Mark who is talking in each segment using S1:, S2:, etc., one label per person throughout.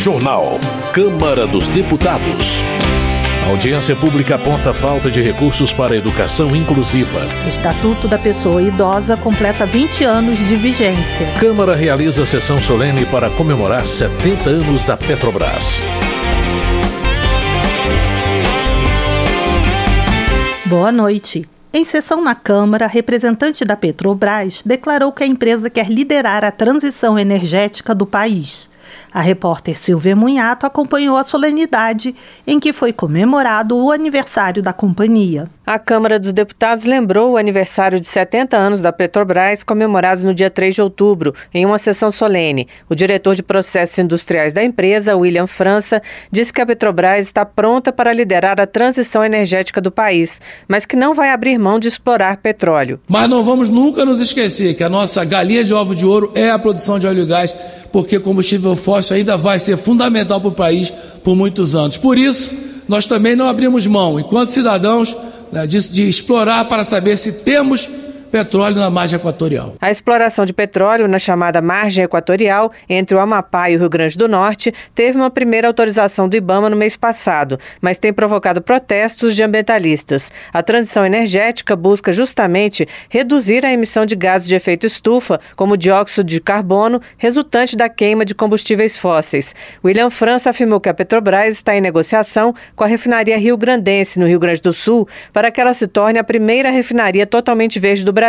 S1: Jornal. Câmara dos Deputados. A audiência pública aponta falta de recursos para a educação inclusiva.
S2: Estatuto da Pessoa Idosa completa 20 anos de vigência.
S1: Câmara realiza sessão solene para comemorar 70 anos da Petrobras.
S2: Boa noite. Em sessão na Câmara, representante da Petrobras declarou que a empresa quer liderar a transição energética do país. A repórter Silvia Munhato acompanhou a solenidade em que foi comemorado o aniversário da companhia.
S3: A Câmara dos Deputados lembrou o aniversário de 70 anos da Petrobras, comemorados no dia 3 de outubro, em uma sessão solene. O diretor de processos industriais da empresa, William França, disse que a Petrobras está pronta para liderar a transição energética do país, mas que não vai abrir mão de explorar petróleo.
S4: Mas não vamos nunca nos esquecer que a nossa galinha de ovo de ouro é a produção de óleo e gás, porque combustível fóssil ainda vai ser fundamental para o país por muitos anos. Por isso, nós também não abrimos mão, enquanto cidadãos, né, de, de explorar para saber se temos petróleo na margem equatorial.
S3: A exploração de petróleo na chamada margem equatorial, entre o Amapá e o Rio Grande do Norte, teve uma primeira autorização do Ibama no mês passado, mas tem provocado protestos de ambientalistas. A transição energética busca justamente reduzir a emissão de gases de efeito estufa, como dióxido de carbono, resultante da queima de combustíveis fósseis. William França afirmou que a Petrobras está em negociação com a refinaria Rio Grandense, no Rio Grande do Sul, para que ela se torne a primeira refinaria totalmente verde do Brasil,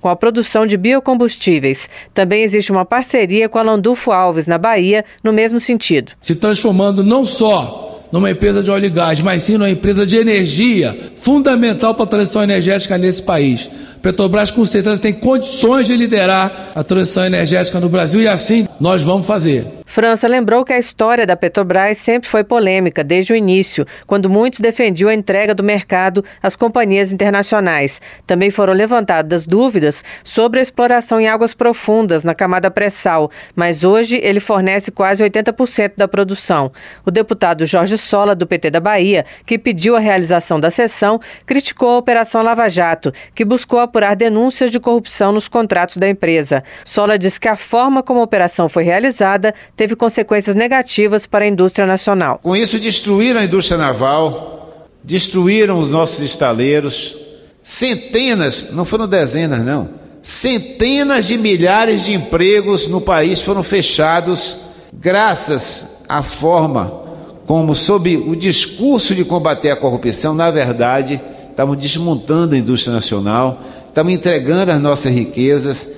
S3: com a produção de biocombustíveis. Também existe uma parceria com a Landulfo Alves, na Bahia, no mesmo sentido.
S4: Se transformando não só numa empresa de óleo e gás, mas sim numa empresa de energia, fundamental para a transição energética nesse país. Petrobras com certeza tem condições de liderar a transição energética no Brasil e assim nós vamos fazer.
S3: França lembrou que a história da Petrobras sempre foi polêmica desde o início, quando muitos defendiam a entrega do mercado às companhias internacionais. Também foram levantadas dúvidas sobre a exploração em águas profundas na camada pré-sal, mas hoje ele fornece quase 80% da produção. O deputado Jorge Sola, do PT da Bahia, que pediu a realização da sessão, criticou a Operação Lava Jato, que buscou apurar denúncias de corrupção nos contratos da empresa. Sola disse que a forma como a operação foi realizada teve consequências negativas para a indústria nacional.
S5: Com isso, destruíram a indústria naval, destruíram os nossos estaleiros, centenas, não foram dezenas, não, centenas de milhares de empregos no país foram fechados graças à forma como, sob o discurso de combater a corrupção, na verdade, estavam desmontando a indústria nacional, estavam entregando as nossas riquezas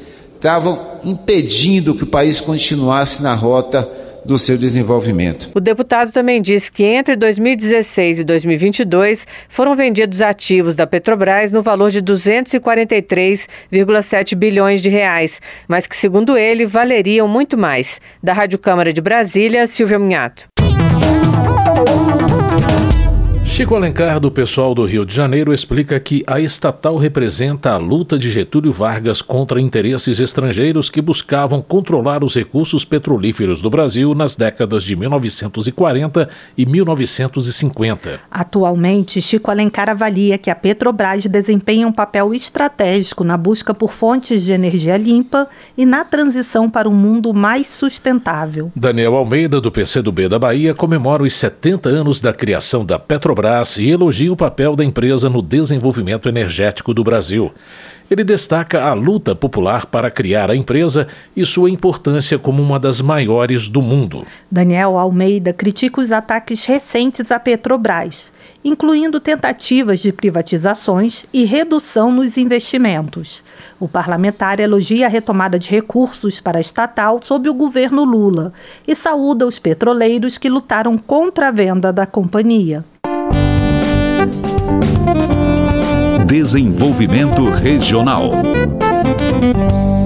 S5: estavam impedindo que o país continuasse na rota do seu desenvolvimento.
S3: O deputado também disse que entre 2016 e 2022 foram vendidos ativos da Petrobras no valor de 243,7 bilhões de reais, mas que, segundo ele, valeriam muito mais. Da Rádio Câmara de Brasília, Silvia Minhato.
S1: Chico Alencar, do pessoal do Rio de Janeiro, explica que a estatal representa a luta de Getúlio Vargas contra interesses estrangeiros que buscavam controlar os recursos petrolíferos do Brasil nas décadas de 1940 e 1950.
S2: Atualmente, Chico Alencar avalia que a Petrobras desempenha um papel estratégico na busca por fontes de energia limpa e na transição para um mundo mais sustentável.
S1: Daniel Almeida, do PCdoB da Bahia, comemora os 70 anos da criação da Petrobras Petrobras e elogia o papel da empresa no desenvolvimento energético do Brasil. Ele destaca a luta popular para criar a empresa e sua importância como uma das maiores do mundo.
S2: Daniel Almeida critica os ataques recentes à Petrobras, incluindo tentativas de privatizações e redução nos investimentos. O parlamentar elogia a retomada de recursos para a estatal sob o governo Lula e saúda os petroleiros que lutaram contra a venda da companhia.
S1: Desenvolvimento Regional.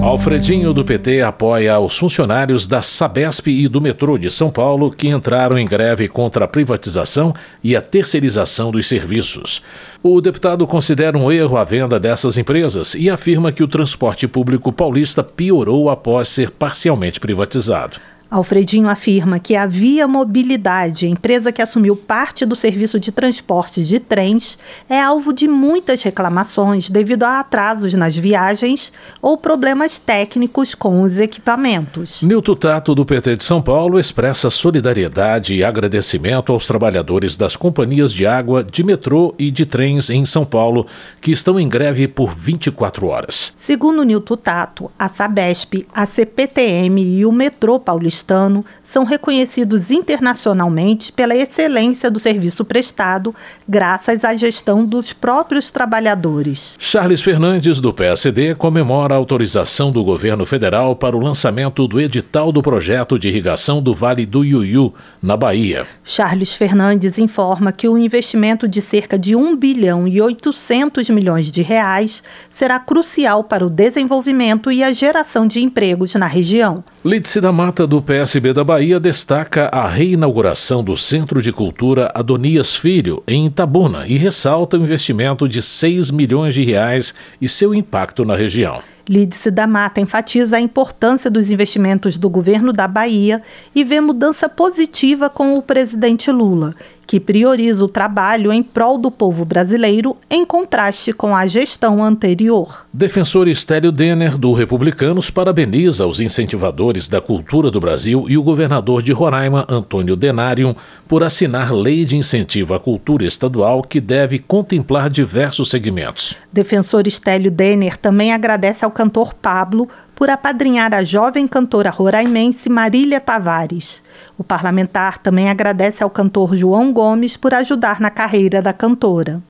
S1: Alfredinho do PT apoia os funcionários da Sabesp e do metrô de São Paulo que entraram em greve contra a privatização e a terceirização dos serviços. O deputado considera um erro a venda dessas empresas e afirma que o transporte público paulista piorou após ser parcialmente privatizado.
S2: Alfredinho afirma que a Via Mobilidade, empresa que assumiu parte do serviço de transporte de trens, é alvo de muitas reclamações devido a atrasos nas viagens ou problemas técnicos com os equipamentos.
S1: Nilton Tato, do PT de São Paulo, expressa solidariedade e agradecimento aos trabalhadores das companhias de água, de metrô e de trens em São Paulo, que estão em greve por 24 horas.
S2: Segundo Nilton Tato, a Sabesp, a CPTM e o metrô paulista paulistano são reconhecidos internacionalmente pela excelência do serviço prestado, graças à gestão dos próprios trabalhadores.
S1: Charles Fernandes, do PSD, comemora a autorização do governo federal para o lançamento do edital do projeto de irrigação do Vale do Iuiú, na Bahia.
S2: Charles Fernandes informa que o investimento de cerca de 1 bilhão e 800 milhões de reais será crucial para o desenvolvimento e a geração de empregos na região.
S1: Lídice da Mata, do PSB da Bahia destaca a reinauguração do Centro de Cultura Adonias Filho, em Itabuna, e ressalta o investimento de 6 milhões de reais e seu impacto na região.
S2: Lídice da Mata enfatiza a importância dos investimentos do governo da Bahia e vê mudança positiva com o presidente Lula, que prioriza o trabalho em prol do povo brasileiro, em contraste com a gestão anterior.
S1: Defensor Estélio Denner, do Republicanos, parabeniza os incentivadores da cultura do Brasil e o governador de Roraima, Antônio Denário, por assinar lei de incentivo à cultura estadual que deve contemplar diversos segmentos.
S2: Defensor Estélio Denner também agradece ao cantor Pablo por apadrinhar a jovem cantora roraimense Marília Tavares. O parlamentar também agradece ao cantor João Gomes por ajudar na carreira da cantora.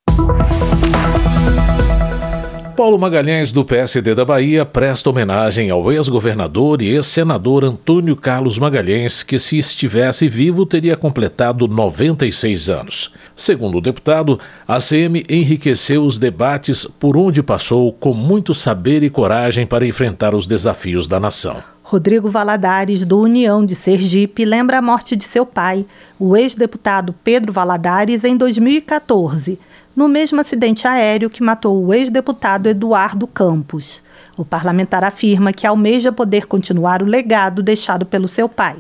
S1: Paulo Magalhães, do PSD da Bahia, presta homenagem ao ex-governador e ex-senador Antônio Carlos Magalhães, que, se estivesse vivo, teria completado 96 anos. Segundo o deputado, a CM enriqueceu os debates por onde passou com muito saber e coragem para enfrentar os desafios da nação.
S2: Rodrigo Valadares, do União de Sergipe, lembra a morte de seu pai, o ex-deputado Pedro Valadares, em 2014 no mesmo acidente aéreo que matou o ex-deputado Eduardo Campos. O parlamentar afirma que almeja poder continuar o legado deixado pelo seu pai.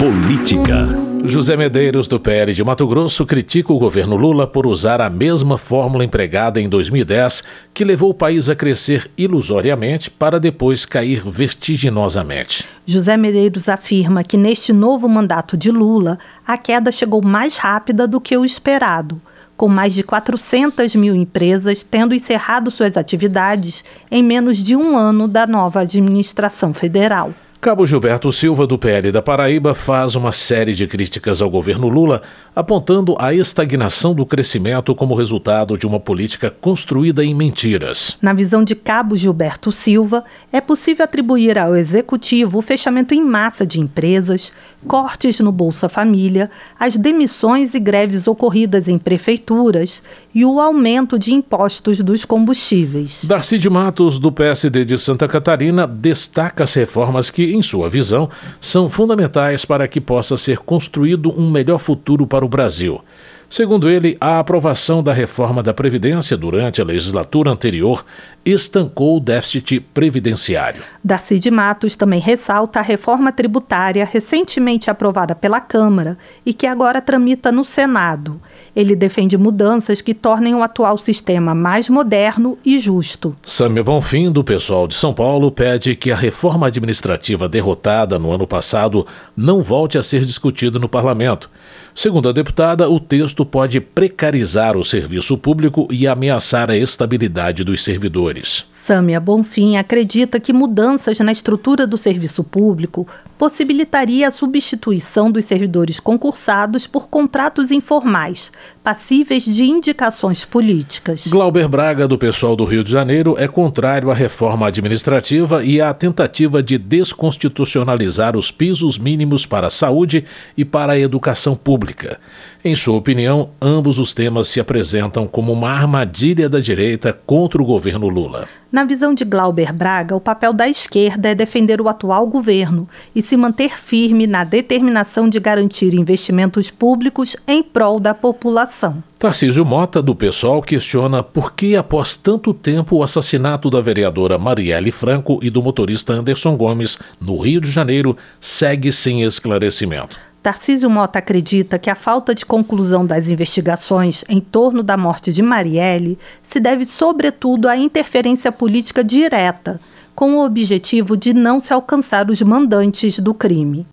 S1: Política. José Medeiros, do PL de Mato Grosso, critica o governo Lula por usar a mesma fórmula empregada em 2010, que levou o país a crescer ilusoriamente para depois cair vertiginosamente.
S2: José Medeiros afirma que neste novo mandato de Lula, a queda chegou mais rápida do que o esperado com mais de 400 mil empresas tendo encerrado suas atividades em menos de um ano da nova administração federal.
S1: Cabo Gilberto Silva, do PL da Paraíba, faz uma série de críticas ao governo Lula, apontando a estagnação do crescimento como resultado de uma política construída em mentiras.
S2: Na visão de Cabo Gilberto Silva, é possível atribuir ao executivo o fechamento em massa de empresas, cortes no Bolsa Família, as demissões e greves ocorridas em prefeituras e o aumento de impostos dos combustíveis.
S1: Darcy de Matos, do PSD de Santa Catarina, destaca as reformas que em sua visão, são fundamentais para que possa ser construído um melhor futuro para o Brasil. Segundo ele, a aprovação da reforma da Previdência durante a legislatura anterior estancou o déficit previdenciário.
S2: Darcy de Matos também ressalta a reforma tributária recentemente aprovada pela Câmara e que agora tramita no Senado. Ele defende mudanças que tornem o atual sistema mais moderno e justo.
S1: Sâmia Bonfim, do pessoal de São Paulo, pede que a reforma administrativa derrotada no ano passado não volte a ser discutida no parlamento. Segundo a deputada, o texto pode precarizar o serviço público e ameaçar a estabilidade dos servidores.
S2: Sâmia Bonfim acredita que mudanças na estrutura do serviço público possibilitaria a substituição dos servidores concursados por contratos informais, passíveis de indicações políticas.
S1: Glauber Braga, do pessoal do Rio de Janeiro, é contrário à reforma administrativa e à tentativa de desconstitucionalizar os pisos mínimos para a saúde e para a educação pública pública. Em sua opinião, ambos os temas se apresentam como uma armadilha da direita contra o governo Lula.
S2: Na visão de Glauber Braga, o papel da esquerda é defender o atual governo e se manter firme na determinação de garantir investimentos públicos em prol da população.
S1: Tarcísio Mota, do PSOL, questiona por que, após tanto tempo, o assassinato da vereadora Marielle Franco e do motorista Anderson Gomes, no Rio de Janeiro, segue sem esclarecimento.
S2: Tarcísio Mota acredita que a falta de conclusão das investigações em torno da morte de Marielle se deve, sobretudo, à interferência política direta, com o objetivo de não se alcançar os mandantes do crime.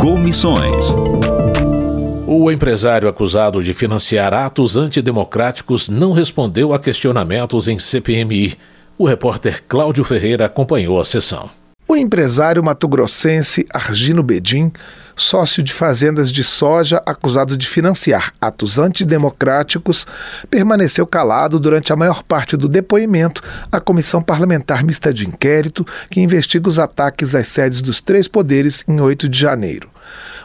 S1: Comissões. O empresário acusado de financiar atos antidemocráticos não respondeu a questionamentos em CPMI. O repórter Cláudio Ferreira acompanhou a sessão.
S6: O empresário matogrossense Argino Bedim, sócio de fazendas de soja acusado de financiar atos antidemocráticos, permaneceu calado durante a maior parte do depoimento à Comissão Parlamentar Mista de Inquérito que investiga os ataques às sedes dos três poderes em 8 de janeiro.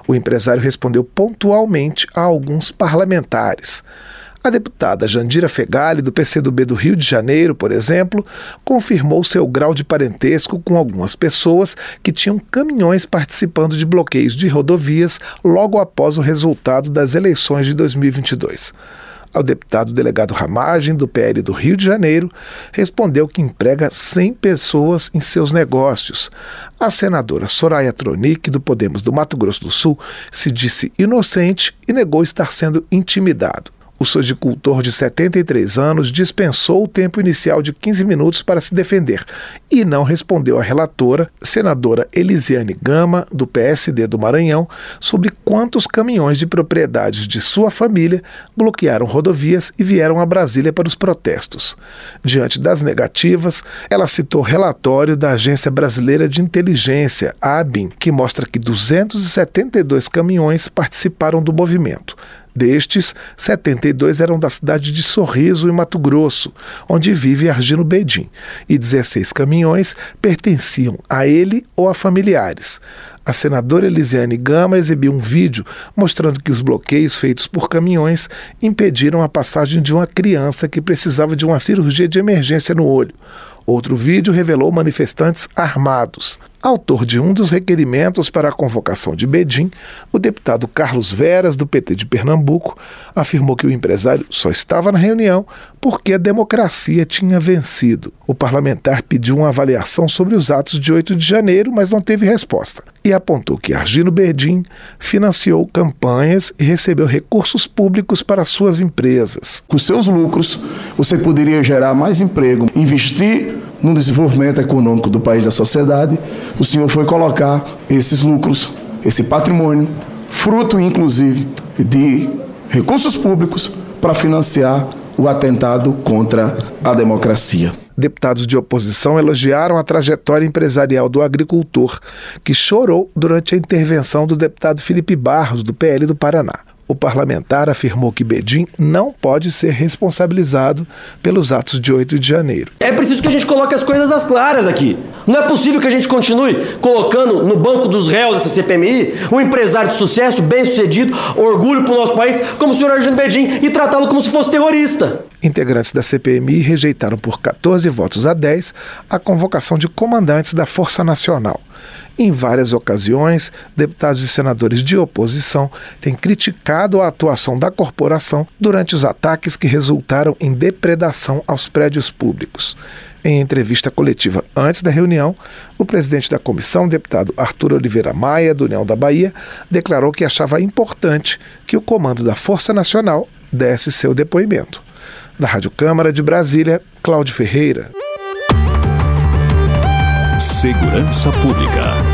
S6: O empresário respondeu pontualmente a alguns parlamentares. A deputada Jandira Fegali, do PCdoB do Rio de Janeiro, por exemplo, confirmou seu grau de parentesco com algumas pessoas que tinham caminhões participando de bloqueios de rodovias logo após o resultado das eleições de 2022 ao deputado delegado Ramagem, do PL do Rio de Janeiro, respondeu que emprega 100 pessoas em seus negócios. A senadora Soraya Tronic, do Podemos do Mato Grosso do Sul, se disse inocente e negou estar sendo intimidado. O sojicultor de 73 anos dispensou o tempo inicial de 15 minutos para se defender e não respondeu à relatora, senadora Elisiane Gama, do PSD do Maranhão, sobre quantos caminhões de propriedades de sua família bloquearam rodovias e vieram a Brasília para os protestos. Diante das negativas, ela citou relatório da Agência Brasileira de Inteligência, ABIN, que mostra que 272 caminhões participaram do movimento. Destes, 72 eram da cidade de Sorriso, em Mato Grosso, onde vive Argino Bedim, e 16 caminhões pertenciam a ele ou a familiares. A senadora Elisiane Gama exibiu um vídeo mostrando que os bloqueios feitos por caminhões impediram a passagem de uma criança que precisava de uma cirurgia de emergência no olho. Outro vídeo revelou manifestantes armados. Autor de um dos requerimentos para a convocação de Bedim, o deputado Carlos Veras, do PT de Pernambuco, afirmou que o empresário só estava na reunião porque a democracia tinha vencido. O parlamentar pediu uma avaliação sobre os atos de 8 de janeiro, mas não teve resposta. E apontou que Argino Bedim financiou campanhas e recebeu recursos públicos para suas empresas.
S7: Com seus lucros, você poderia gerar mais emprego, investir no desenvolvimento econômico do país da sociedade, o senhor foi colocar esses lucros, esse patrimônio, fruto inclusive de recursos públicos, para financiar o atentado contra a democracia.
S6: Deputados de oposição elogiaram a trajetória empresarial do agricultor, que chorou durante a intervenção do deputado Felipe Barros, do PL do Paraná. O parlamentar afirmou que Bedim não pode ser responsabilizado pelos atos de 8 de janeiro.
S8: É preciso que a gente coloque as coisas às claras aqui. Não é possível que a gente continue colocando no banco dos réus dessa CPMI um empresário de sucesso, bem-sucedido, orgulho para o nosso país, como o senhor Argino Bedim, e tratá-lo como se fosse terrorista.
S6: Integrantes da CPMI rejeitaram por 14 votos a 10 a convocação de comandantes da Força Nacional. Em várias ocasiões, deputados e senadores de oposição têm criticado a atuação da corporação durante os ataques que resultaram em depredação aos prédios públicos. Em entrevista coletiva antes da reunião, o presidente da comissão, deputado Arthur Oliveira Maia, do União da Bahia, declarou que achava importante que o comando da Força Nacional desse seu depoimento. Da Rádio Câmara de Brasília, Cláudio Ferreira.
S2: Segurança Pública.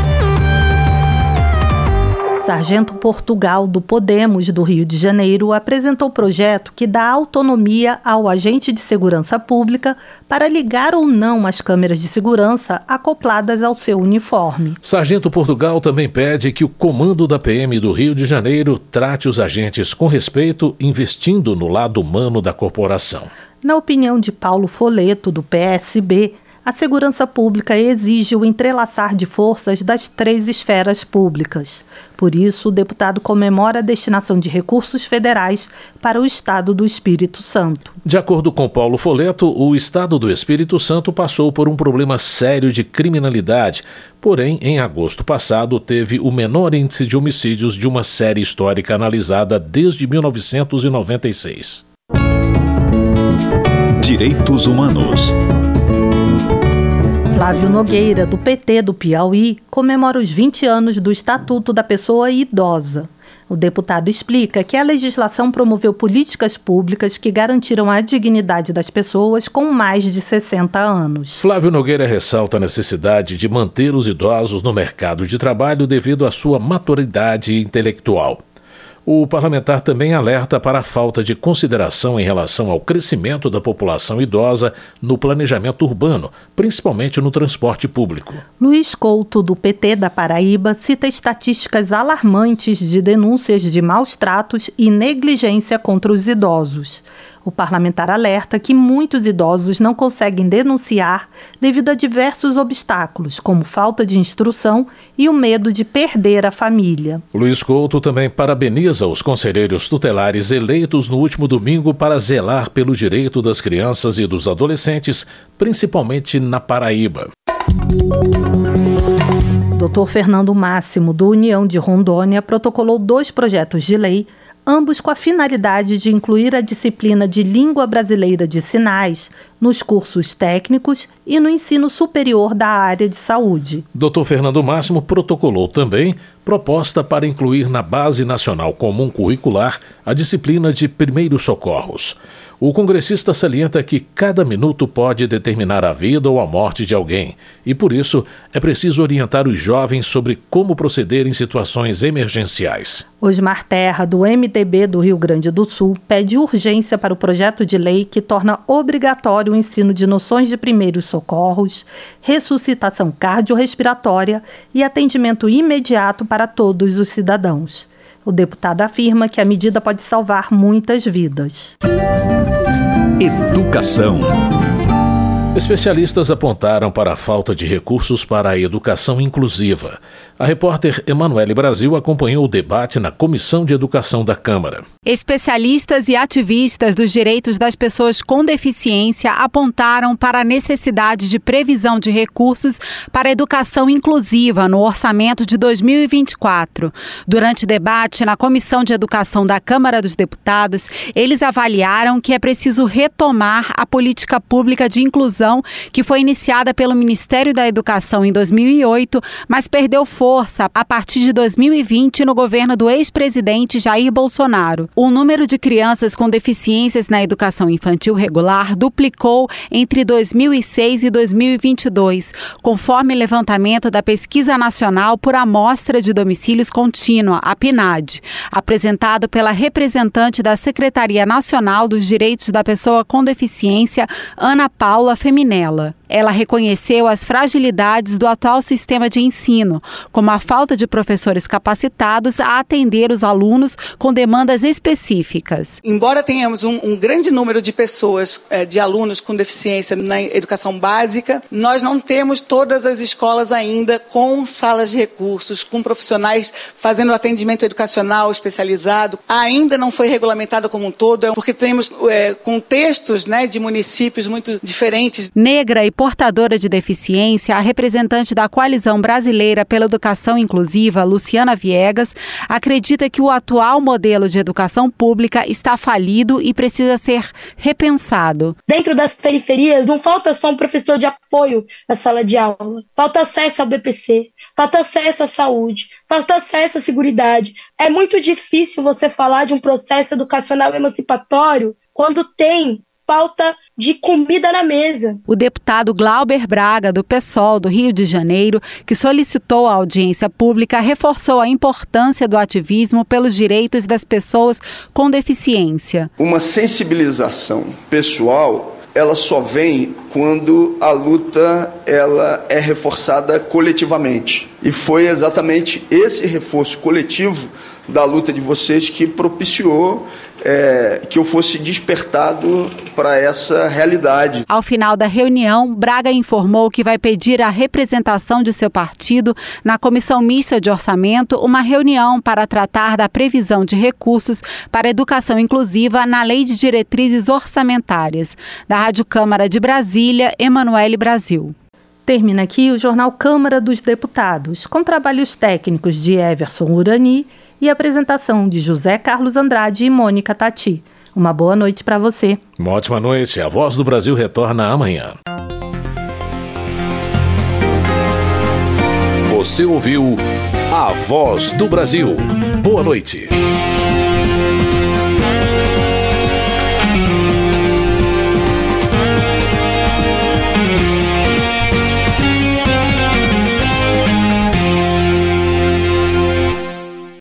S2: Sargento Portugal, do Podemos do Rio de Janeiro, apresentou projeto que dá autonomia ao agente de segurança pública para ligar ou não as câmeras de segurança acopladas ao seu uniforme.
S1: Sargento Portugal também pede que o comando da PM do Rio de Janeiro trate os agentes com respeito, investindo no lado humano da corporação.
S2: Na opinião de Paulo Foleto, do PSB, a segurança pública exige o entrelaçar de forças das três esferas públicas. Por isso, o deputado comemora a destinação de recursos federais para o Estado do Espírito Santo.
S1: De acordo com Paulo Foleto, o Estado do Espírito Santo passou por um problema sério de criminalidade, porém, em agosto passado, teve o menor índice de homicídios de uma série histórica analisada desde 1996.
S9: Direitos Humanos.
S2: Flávio Nogueira, do PT do Piauí, comemora os 20 anos do Estatuto da Pessoa Idosa. O deputado explica que a legislação promoveu políticas públicas que garantiram a dignidade das pessoas com mais de 60 anos.
S1: Flávio Nogueira ressalta a necessidade de manter os idosos no mercado de trabalho devido à sua maturidade intelectual. O parlamentar também alerta para a falta de consideração em relação ao crescimento da população idosa no planejamento urbano, principalmente no transporte público.
S2: Luiz Couto, do PT da Paraíba, cita estatísticas alarmantes de denúncias de maus tratos e negligência contra os idosos. O parlamentar alerta que muitos idosos não conseguem denunciar devido a diversos obstáculos, como falta de instrução e o medo de perder a família.
S1: Luiz Couto também parabeniza os conselheiros tutelares eleitos no último domingo para zelar pelo direito das crianças e dos adolescentes, principalmente na Paraíba.
S2: Dr. Fernando Máximo, do União de Rondônia, protocolou dois projetos de lei ambos com a finalidade de incluir a disciplina de Língua Brasileira de Sinais nos cursos técnicos e no ensino superior da área de saúde.
S1: Dr. Fernando Máximo protocolou também proposta para incluir na Base Nacional Comum Curricular a disciplina de Primeiros Socorros. O congressista salienta que cada minuto pode determinar a vida ou a morte de alguém e, por isso, é preciso orientar os jovens sobre como proceder em situações emergenciais.
S2: Osmar Terra, do MDB do Rio Grande do Sul, pede urgência para o projeto de lei que torna obrigatório o ensino de noções de primeiros socorros, ressuscitação cardiorrespiratória e atendimento imediato para todos os cidadãos. O deputado afirma que a medida pode salvar muitas vidas.
S9: Educação.
S1: Especialistas apontaram para a falta de recursos para a educação inclusiva. A repórter Emanuele Brasil acompanhou o debate na Comissão de Educação da Câmara.
S10: Especialistas e ativistas dos direitos das pessoas com deficiência apontaram para a necessidade de previsão de recursos para educação inclusiva no orçamento de 2024. Durante debate na Comissão de Educação da Câmara dos Deputados, eles avaliaram que é preciso retomar a política pública de inclusão que foi iniciada pelo Ministério da Educação em 2008, mas perdeu força força a partir de 2020 no governo do ex-presidente Jair Bolsonaro. O número de crianças com deficiências na educação infantil regular duplicou entre 2006 e 2022, conforme levantamento da Pesquisa Nacional por Amostra de Domicílios Contínua, a PNAD, apresentado pela representante da Secretaria Nacional dos Direitos da Pessoa com Deficiência, Ana Paula Feminella. Ela reconheceu as fragilidades do atual sistema de ensino, como a falta de professores capacitados a atender os alunos com demandas específicas.
S11: Embora tenhamos um, um grande número de pessoas, é, de alunos com deficiência na educação básica, nós não temos todas as escolas ainda com salas de recursos, com profissionais fazendo atendimento educacional especializado. Ainda não foi regulamentado como um todo, porque temos é, contextos né, de municípios muito diferentes.
S10: Negra e portadora de deficiência, a representante da Coalizão Brasileira pela Educação Inclusiva, Luciana Viegas, acredita que o atual modelo de educação pública está falido e precisa ser repensado.
S12: Dentro das periferias, não falta só um professor de apoio na sala de aula, falta acesso ao BPC, falta acesso à saúde, falta acesso à segurança. É muito difícil você falar de um processo educacional emancipatório quando tem falta de comida na mesa.
S10: O deputado Glauber Braga, do PSOL do Rio de Janeiro, que solicitou a audiência pública, reforçou a importância do ativismo pelos direitos das pessoas com deficiência.
S13: Uma sensibilização pessoal ela só vem quando a luta ela é reforçada coletivamente. E foi exatamente esse reforço coletivo da luta de vocês que propiciou é, que eu fosse despertado para essa realidade.
S10: Ao final da reunião, Braga informou que vai pedir a representação de seu partido na Comissão Mista de Orçamento uma reunião para tratar da previsão de recursos para educação inclusiva na Lei de Diretrizes Orçamentárias. Da Rádio Câmara de Brasília, Emanuele Brasil.
S2: Termina aqui o Jornal Câmara dos Deputados, com trabalhos técnicos de Everson Urani e apresentação de José Carlos Andrade e Mônica Tati. Uma boa noite para você.
S1: Uma ótima noite. A Voz do Brasil retorna amanhã. Você ouviu A Voz do Brasil. Boa noite.